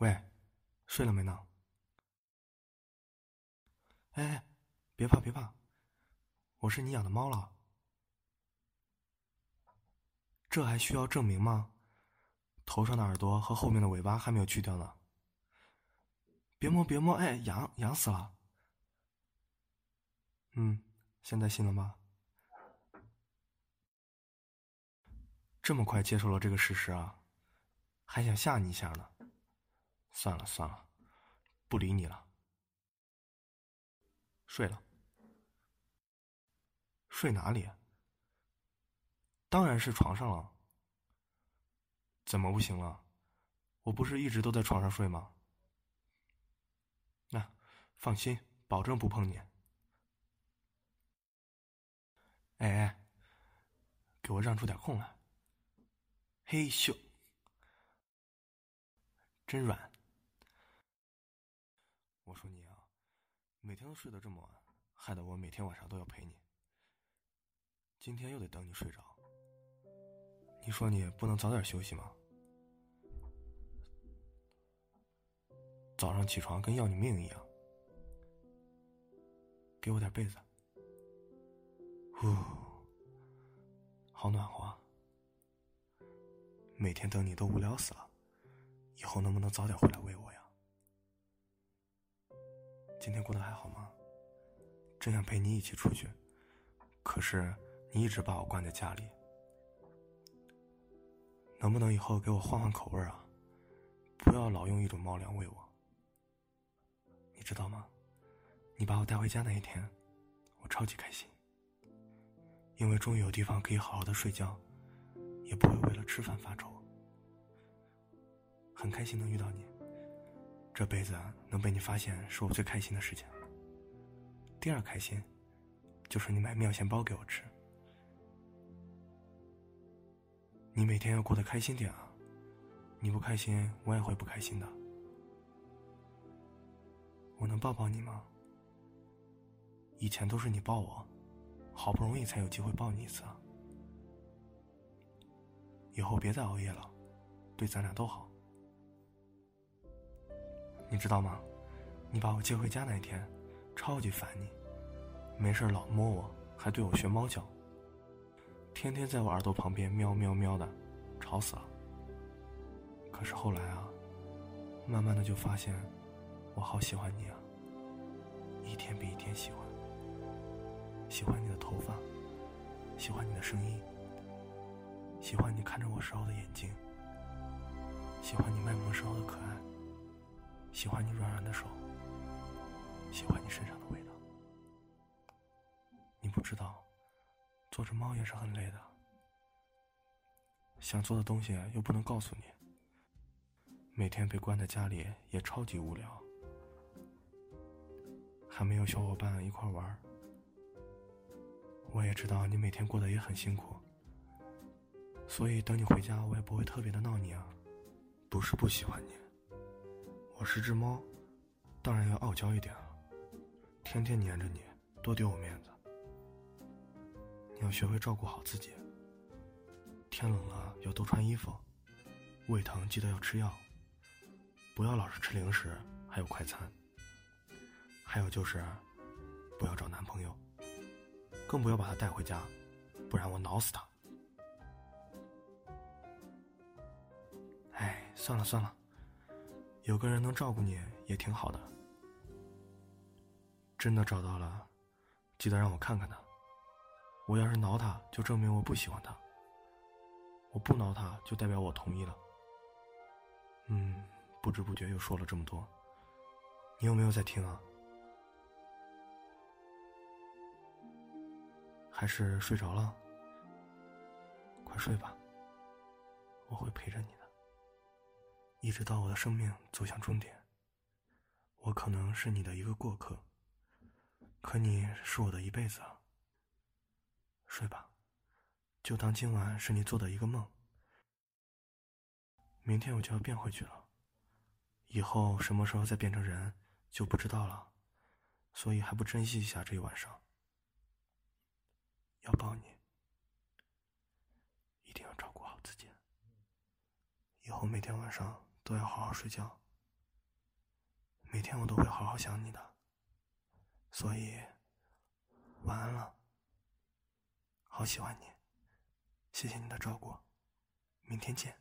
喂，睡了没呢？哎，别怕别怕，我是你养的猫了。这还需要证明吗？头上的耳朵和后面的尾巴还没有去掉呢。别摸别摸，哎，痒痒死了。嗯，现在信了吗？这么快接受了这个事实啊？还想吓你一下呢？算了算了，不理你了。睡了？睡哪里？当然是床上了。怎么不行了？我不是一直都在床上睡吗？那放心，保证不碰你。哎哎，给我让出点空来。嘿咻，真软。我说你啊，每天都睡得这么晚，害得我每天晚上都要陪你。今天又得等你睡着。你说你不能早点休息吗？早上起床跟要你命一样。给我点被子。呼，好暖和。每天等你都无聊死了，以后能不能早点回来喂我？今天过得还好吗？真想陪你一起出去，可是你一直把我关在家里。能不能以后给我换换口味啊？不要老用一种猫粮喂我。你知道吗？你把我带回家那一天，我超级开心，因为终于有地方可以好好的睡觉，也不会为了吃饭发愁。很开心能遇到你，这辈子能被你发现是我最开心的事情。第二开心，就是你买妙鲜包给我吃。你每天要过得开心点啊！你不开心，我也会不开心的。我能抱抱你吗？以前都是你抱我，好不容易才有机会抱你一次。以后别再熬夜了，对咱俩都好。你知道吗？你把我接回家那天，超级烦你，没事老摸我，还对我学猫叫，天天在我耳朵旁边喵喵喵的，吵死了。可是后来啊，慢慢的就发现。我好喜欢你啊，一天比一天喜欢。喜欢你的头发，喜欢你的声音，喜欢你看着我时候的眼睛，喜欢你卖萌时候的可爱，喜欢你软软的手，喜欢你身上的味道。你不知道，做只猫也是很累的，想做的东西又不能告诉你，每天被关在家里也超级无聊。还没有小伙伴一块玩我也知道你每天过得也很辛苦，所以等你回家，我也不会特别的闹你啊。不是不喜欢你，我是只猫，当然要傲娇一点啊，天天黏着你，多丢我面子。你要学会照顾好自己，天冷了要多穿衣服，胃疼记得要吃药，不要老是吃零食，还有快餐。还有就是，不要找男朋友，更不要把他带回家，不然我挠死他。哎，算了算了，有个人能照顾你也挺好的。真的找到了，记得让我看看他。我要是挠他，就证明我不喜欢他；我不挠他，就代表我同意了。嗯，不知不觉又说了这么多，你有没有在听啊？还是睡着了，快睡吧。我会陪着你，一直到我的生命走向终点。我可能是你的一个过客，可你是我的一辈子啊。睡吧，就当今晚是你做的一个梦。明天我就要变回去了，以后什么时候再变成人就不知道了，所以还不珍惜一下这一晚上。要抱你，一定要照顾好自己。以后每天晚上都要好好睡觉。每天我都会好好想你的，所以晚安了。好喜欢你，谢谢你的照顾，明天见。